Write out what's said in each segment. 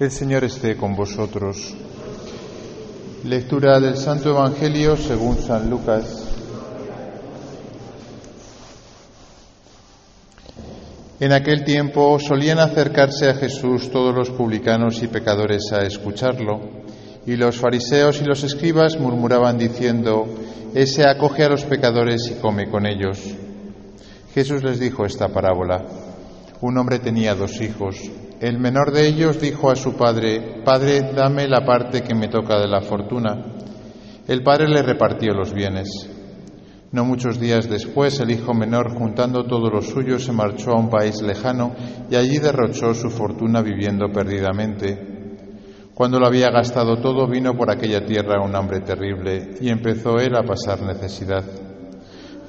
El Señor esté con vosotros. Lectura del Santo Evangelio según San Lucas. En aquel tiempo solían acercarse a Jesús todos los publicanos y pecadores a escucharlo, y los fariseos y los escribas murmuraban diciendo, Ese acoge a los pecadores y come con ellos. Jesús les dijo esta parábola. Un hombre tenía dos hijos. El menor de ellos dijo a su padre, Padre, dame la parte que me toca de la fortuna. El padre le repartió los bienes. No muchos días después, el hijo menor, juntando todo lo suyo, se marchó a un país lejano y allí derrochó su fortuna viviendo perdidamente. Cuando lo había gastado todo, vino por aquella tierra un hambre terrible y empezó él a pasar necesidad.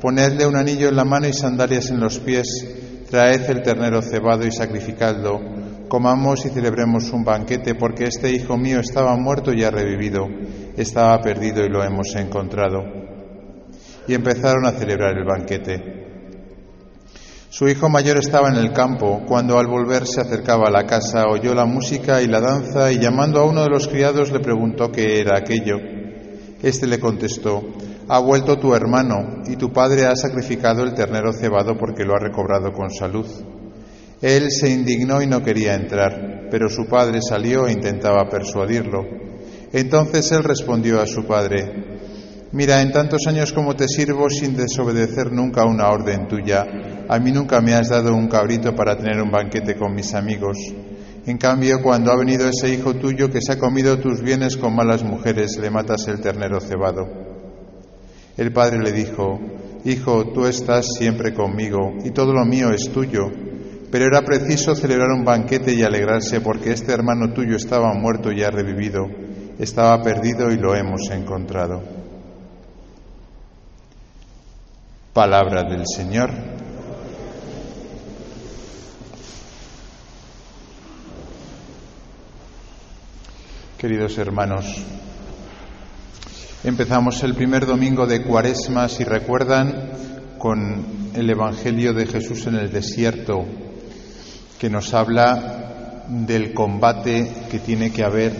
ponedle un anillo en la mano y sandalias en los pies, traed el ternero cebado y sacrificadlo, comamos y celebremos un banquete, porque este hijo mío estaba muerto y ha revivido, estaba perdido y lo hemos encontrado. Y empezaron a celebrar el banquete. Su hijo mayor estaba en el campo, cuando al volver se acercaba a la casa, oyó la música y la danza y llamando a uno de los criados le preguntó qué era aquello. Este le contestó, ha vuelto tu hermano y tu padre ha sacrificado el ternero cebado porque lo ha recobrado con salud. Él se indignó y no quería entrar, pero su padre salió e intentaba persuadirlo. Entonces él respondió a su padre, Mira, en tantos años como te sirvo sin desobedecer nunca una orden tuya, a mí nunca me has dado un cabrito para tener un banquete con mis amigos. En cambio, cuando ha venido ese hijo tuyo que se ha comido tus bienes con malas mujeres, le matas el ternero cebado. El padre le dijo, Hijo, tú estás siempre conmigo y todo lo mío es tuyo, pero era preciso celebrar un banquete y alegrarse porque este hermano tuyo estaba muerto y ha revivido, estaba perdido y lo hemos encontrado. Palabra del Señor. Queridos hermanos, empezamos el primer domingo de Cuaresma, si recuerdan, con el Evangelio de Jesús en el desierto, que nos habla del combate que tiene que haber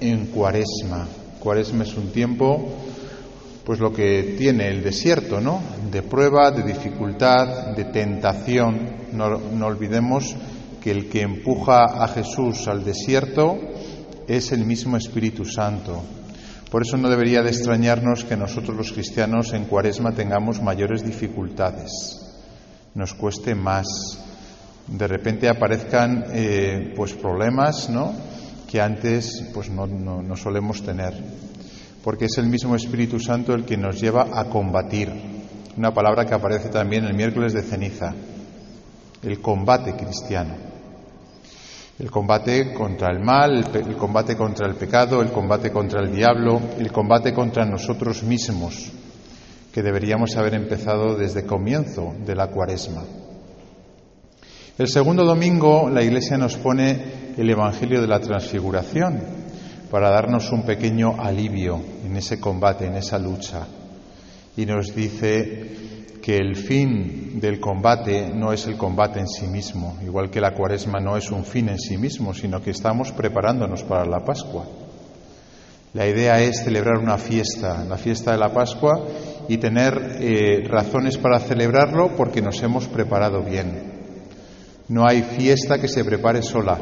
en Cuaresma. Cuaresma es un tiempo pues lo que tiene el desierto, ¿no? De prueba, de dificultad, de tentación. No, no, olvidemos que el que empuja a Jesús al desierto es el mismo Espíritu Santo. Por eso no debería de extrañarnos que nosotros los cristianos en Cuaresma tengamos mayores dificultades, nos cueste más, de repente aparezcan eh, pues problemas, ¿no? Que antes pues no, no, no solemos tener porque es el mismo Espíritu Santo el que nos lleva a combatir. Una palabra que aparece también el miércoles de ceniza, el combate cristiano. El combate contra el mal, el, combate contra el pecado, el combate contra el diablo, el combate contra nosotros mismos, que deberíamos haber empezado desde comienzo de la cuaresma. El segundo domingo la Iglesia nos pone el Evangelio de la Transfiguración, para darnos un pequeño alivio en ese combate, en esa lucha. Y nos dice que el fin del combate no es el combate en sí mismo, igual que la cuaresma no es un fin en sí mismo, sino que estamos preparándonos para la Pascua. La idea es celebrar una fiesta, la fiesta de la Pascua, y tener eh, razones para celebrarlo porque nos hemos preparado bien. No hay fiesta que se prepare sola,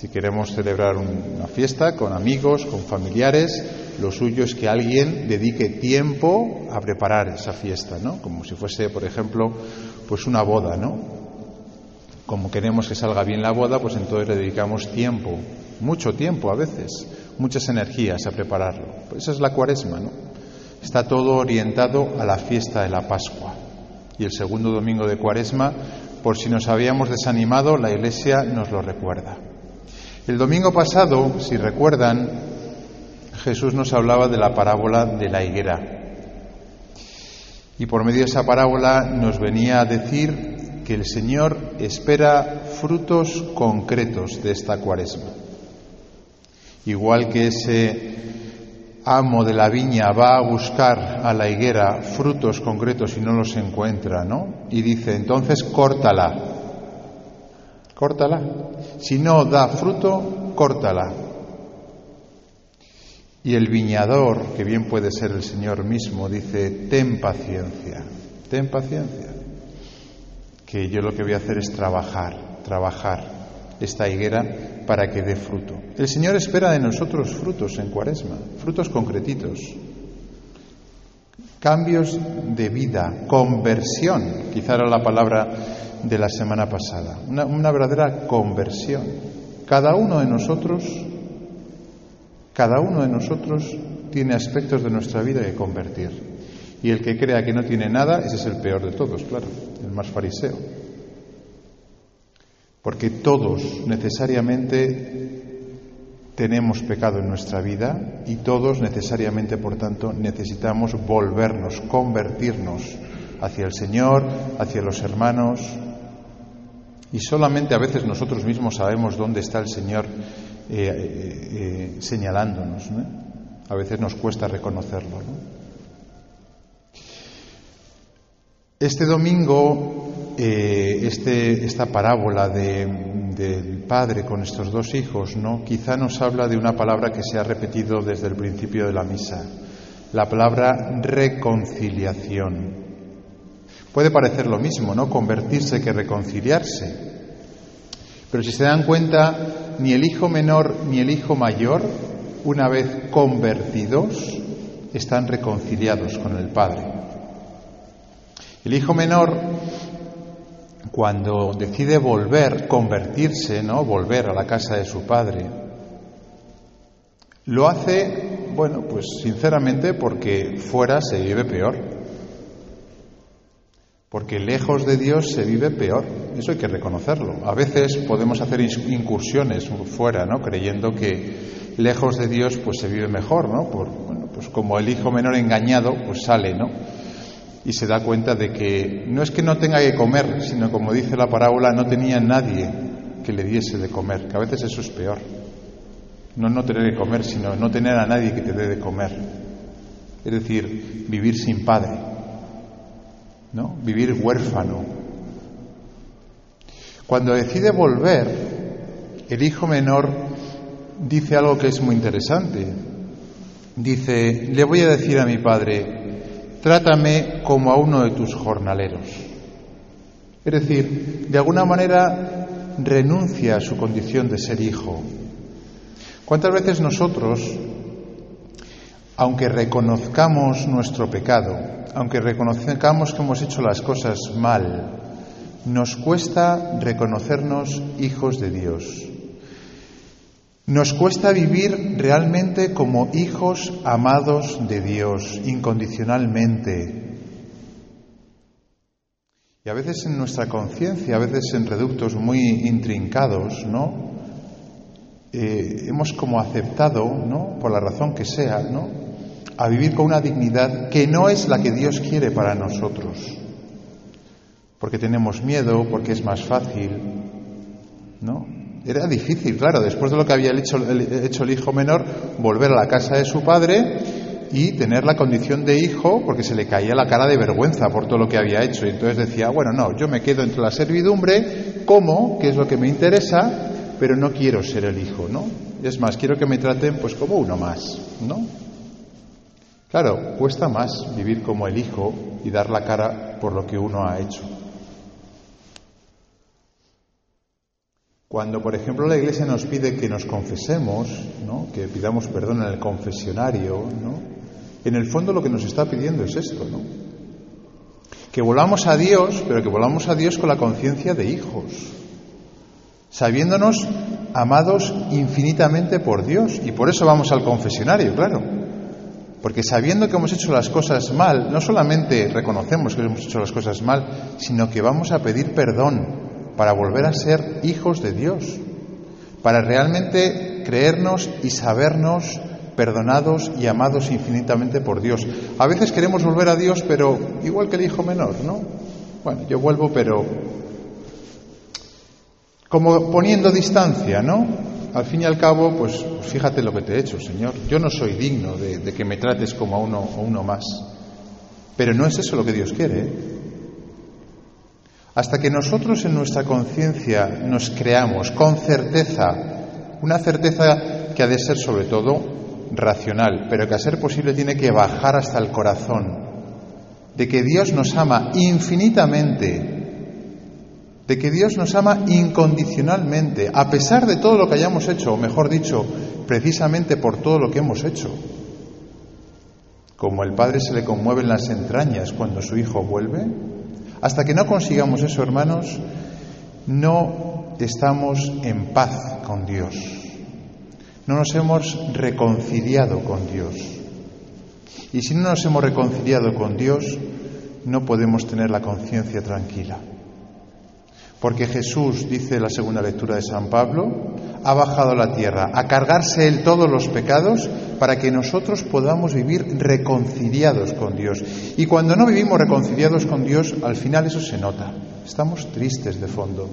Si queremos celebrar una fiesta con amigos, con familiares, lo suyo es que alguien dedique tiempo a preparar esa fiesta, ¿no? Como si fuese, por ejemplo, pues una boda, ¿no? Como queremos que salga bien la boda, pues entonces le dedicamos tiempo, mucho tiempo a veces, muchas energías a prepararlo. Pues esa es la cuaresma, ¿no? Está todo orientado a la fiesta de la Pascua. Y el segundo domingo de cuaresma, por si nos habíamos desanimado, la Iglesia nos lo recuerda. El domingo pasado, si recuerdan, Jesús nos hablaba de la parábola de la higuera. Y por medio de esa parábola nos venía a decir que el Señor espera frutos concretos de esta cuaresma. Igual que ese amo de la viña va a buscar a la higuera frutos concretos y no los encuentra, ¿no? Y dice, entonces córtala, córtala. Si no da fruto, córtala. Y el viñador, que bien puede ser el Señor mismo, dice, ten paciencia, ten paciencia. Que yo lo que voy a hacer es trabajar, trabajar esta higuera para que dé fruto. El Señor espera de nosotros frutos en cuaresma, frutos concretitos, cambios de vida, conversión, quizá era la palabra de la semana pasada, una, una verdadera conversión. Cada uno de nosotros, cada uno de nosotros tiene aspectos de nuestra vida que convertir. Y el que crea que no tiene nada, ese es el peor de todos, claro, el más fariseo. Porque todos necesariamente tenemos pecado en nuestra vida y todos necesariamente, por tanto, necesitamos volvernos, convertirnos hacia el Señor, hacia los hermanos. Y solamente a veces nosotros mismos sabemos dónde está el Señor eh, eh, eh, señalándonos. A veces nos cuesta reconocerlo. Este domingo, este, esta parábola del padre con estos dos hijos, ¿no? quizá nos habla de una palabra que se ha repetido desde el principio de la misa, la palabra reconciliación. Puede parecer lo mismo, ¿no? Convertirse que reconciliarse. Pero si se dan cuenta, ni el hijo menor ni el hijo mayor, una vez convertidos, están reconciliados con el Padre. El hijo menor, cuando decide volver, convertirse, ¿no? Volver a la casa de su padre, lo hace, bueno, pues sinceramente porque fuera se vive peor. Porque lejos de Dios se vive peor. Eso hay que reconocerlo. A veces podemos hacer incursiones fuera, ¿no? Creyendo que lejos de Dios pues se vive mejor, ¿no? Por, bueno, pues como el hijo menor engañado pues sale, ¿no? Y se da cuenta de que no es que no tenga que comer, sino como dice la parábola, no tenía nadie que le diese de comer, que a veces eso es peor. No no tener que comer, sino no tener a nadie que te dé de comer. Es decir, vivir sin padre. ¿No? Vivir huérfano. Cuando decide volver, el hijo menor dice algo que es muy interesante. Dice, le voy a decir a mi padre, trátame como a uno de tus jornaleros. Es decir, de alguna manera renuncia a su condición de ser hijo. ¿Cuántas veces nosotros, aunque reconozcamos nuestro pecado, aunque reconozcamos que hemos hecho las cosas mal, nos cuesta reconocernos hijos de Dios. Nos cuesta vivir realmente como hijos amados de Dios, incondicionalmente. Y a veces en nuestra conciencia, a veces en reductos muy intrincados, ¿no? Eh, hemos como aceptado, ¿no? Por la razón que sea, ¿no? A vivir con una dignidad que no es la que Dios quiere para nosotros. Porque tenemos miedo, porque es más fácil. ¿No? Era difícil, claro, después de lo que había hecho, hecho el hijo menor, volver a la casa de su padre y tener la condición de hijo porque se le caía la cara de vergüenza por todo lo que había hecho. Y entonces decía, bueno, no, yo me quedo entre la servidumbre, como, que es lo que me interesa, pero no quiero ser el hijo, ¿no? Es más, quiero que me traten pues como uno más, ¿no? Claro, cuesta más vivir como el hijo y dar la cara por lo que uno ha hecho. Cuando, por ejemplo, la Iglesia nos pide que nos confesemos, ¿no? que pidamos perdón en el confesionario, ¿no? en el fondo lo que nos está pidiendo es esto, ¿no? que volvamos a Dios, pero que volvamos a Dios con la conciencia de hijos, sabiéndonos amados infinitamente por Dios. Y por eso vamos al confesionario, claro. Porque sabiendo que hemos hecho las cosas mal, no solamente reconocemos que hemos hecho las cosas mal, sino que vamos a pedir perdón para volver a ser hijos de Dios, para realmente creernos y sabernos perdonados y amados infinitamente por Dios. A veces queremos volver a Dios, pero igual que el hijo menor, ¿no? Bueno, yo vuelvo, pero como poniendo distancia, ¿no? Al fin y al cabo, pues, fíjate lo que te he hecho, Señor. Yo no soy digno de, que me trates como a uno o uno más. Pero no es eso lo que Dios quiere. ¿eh? Hasta que nosotros en nuestra conciencia nos creamos con certeza, una certeza que ha de ser sobre todo racional, pero que a ser posible tiene que bajar hasta el corazón, de que Dios nos ama infinitamente, de que Dios nos ama incondicionalmente, a pesar de todo lo que hayamos hecho, o mejor dicho, precisamente por todo lo que hemos hecho. Como el Padre se le conmueve en las entrañas cuando su Hijo vuelve, hasta que no consigamos eso, hermanos, no estamos en paz con Dios. No nos hemos reconciliado con Dios. Y si no nos hemos reconciliado con Dios, no podemos tener la conciencia tranquila. Porque Jesús, dice la segunda lectura de San Pablo, ha bajado a la tierra a cargarse él todos los pecados para que nosotros podamos vivir reconciliados con Dios. Y cuando no vivimos reconciliados con Dios, al final eso se nota. Estamos tristes de fondo.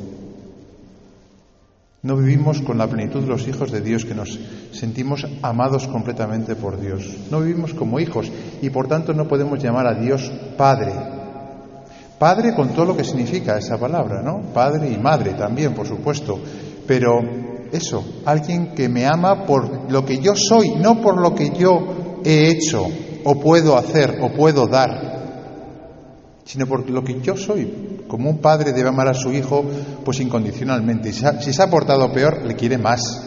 No vivimos con la plenitud de los hijos de Dios, que nos sentimos amados completamente por Dios. No vivimos como hijos y por tanto no podemos llamar a Dios Padre. Padre con todo lo que significa esa palabra, ¿no? Padre y madre también, por supuesto. Pero eso, alguien que me ama por lo que yo soy, no por lo que yo he hecho o puedo hacer o puedo dar, sino por lo que yo soy. Como un padre debe amar a su hijo, pues incondicionalmente. Si se ha portado peor, le quiere más.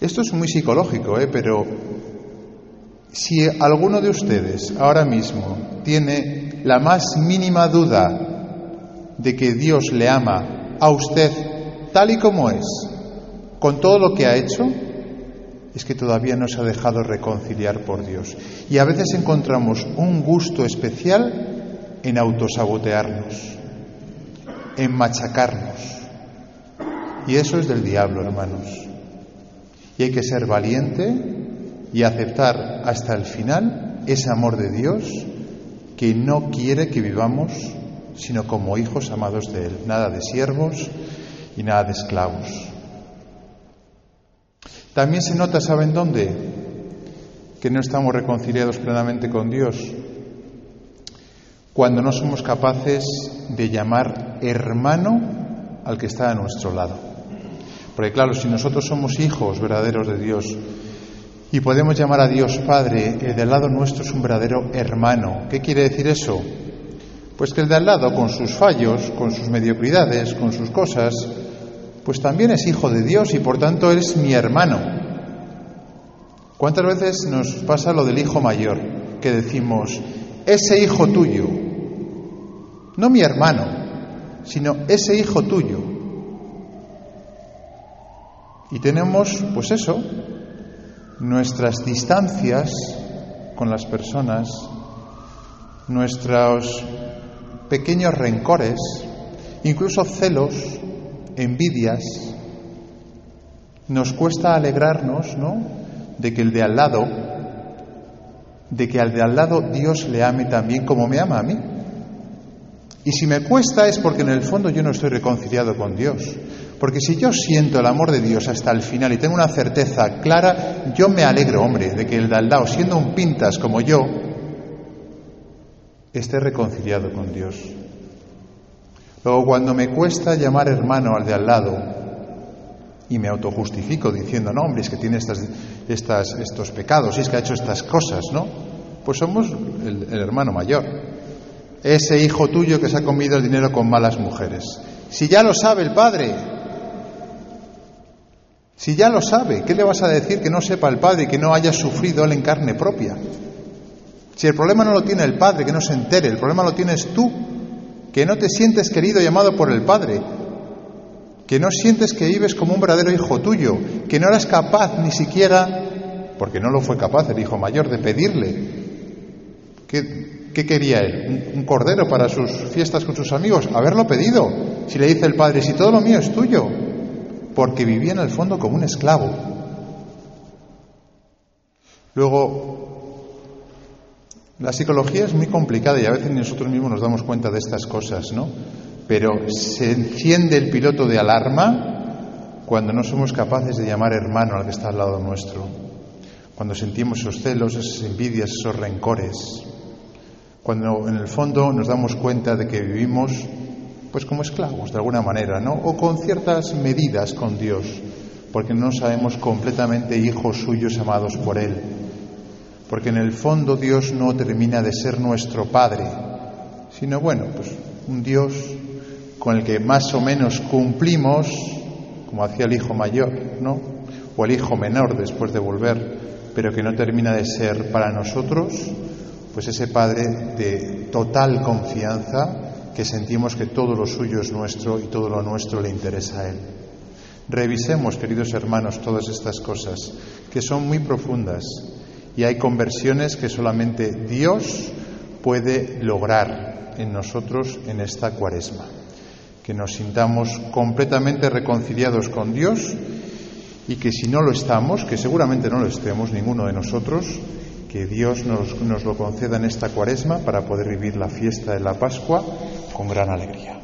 Esto es muy psicológico, ¿eh? pero si alguno de ustedes ahora mismo tiene la más mínima duda de que Dios le ama a usted tal y como es, con todo lo que ha hecho, es que todavía no se ha dejado reconciliar por Dios. Y a veces encontramos un gusto especial en autosabotearnos, en machacarnos. Y eso es del diablo, hermanos. Y hay que ser valiente y aceptar hasta el final ese amor de Dios que no quiere que vivamos sino como hijos amados de Él. Nada de siervos, y nada de esclavos. También se nota, ¿saben dónde? Que no estamos reconciliados plenamente con Dios. Cuando no somos capaces de llamar hermano al que está a nuestro lado. Porque claro, si nosotros somos hijos verdaderos de Dios y podemos llamar a Dios Padre, el de al lado nuestro es un verdadero hermano. ¿Qué quiere decir eso? Pues que el de al lado, con sus fallos, con sus mediocridades, con sus cosas, pues también es hijo de Dios y por tanto es mi hermano. ¿Cuántas veces nos pasa lo del hijo mayor? Que decimos, ese hijo tuyo, no mi hermano, sino ese hijo tuyo. Y tenemos, pues eso, nuestras distancias con las personas, nuestros pequeños rencores, incluso celos, envidias, nos cuesta alegrarnos, ¿no? De que el de al lado, de que al de al lado Dios le ame también como me ama a mí. Y si me cuesta es porque en el fondo yo no estoy reconciliado con Dios. Porque si yo siento el amor de Dios hasta el final y tengo una certeza clara, yo me alegro, hombre, de que el de al lado, siendo un pintas como yo, esté reconciliado con Dios. Luego, cuando me cuesta llamar hermano al de al lado y me autojustifico diciendo, no, hombre, es que tiene estos pecados y es que ha hecho estas cosas, ¿no? Pues somos el hermano mayor. Ese hijo tuyo que se ha comido el dinero con malas mujeres. Si ya lo sabe el Padre, si ya lo sabe, ¿qué le vas a decir que no sepa el Padre y que no haya sufrido él en carne propia? Si el problema no lo tiene el Padre, que no se entere, el problema lo tienes tú, que no te sientes querido y amado por el Padre, que no sientes que vives como un verdadero hijo tuyo, que no eres capaz ni siquiera, porque no lo fue capaz el hijo mayor, de pedirle. ¿Qué, quería él? ¿Un, cordero para sus fiestas con sus amigos? Haberlo pedido. Si le dice el padre, si todo lo mío es tuyo, porque vivía en el fondo como un esclavo. Luego, la psicología es muy complicada y a veces nosotros mismos nos damos cuenta de estas cosas, ¿no? pero se enciende el piloto de alarma cuando no somos capaces de llamar hermano al que está al lado nuestro, cuando sentimos esos celos, esas envidias, esos rencores, cuando en el fondo nos damos cuenta de que vivimos pues como esclavos de alguna manera, ¿no? O con ciertas medidas con Dios, porque no sabemos completamente hijos suyos amados por Él. Porque en el fondo Dios no termina de ser nuestro Padre, sino bueno, pues un Dios con el que más o menos cumplimos, como hacía el hijo mayor, ¿no? O el hijo menor después de volver, pero que no termina de ser para nosotros, pues ese Padre de total confianza que sentimos que todo lo suyo es nuestro y todo lo nuestro le interesa a Él. Revisemos, queridos hermanos, todas estas cosas, que son muy profundas y hay conversiones que solamente Dios puede lograr en nosotros en esta cuaresma que nos sintamos completamente reconciliados con Dios y que si no lo estamos, que seguramente no lo estemos ninguno de nosotros, que Dios nos, nos lo conceda en esta cuaresma para poder vivir la fiesta de la Pascua con gran alegría.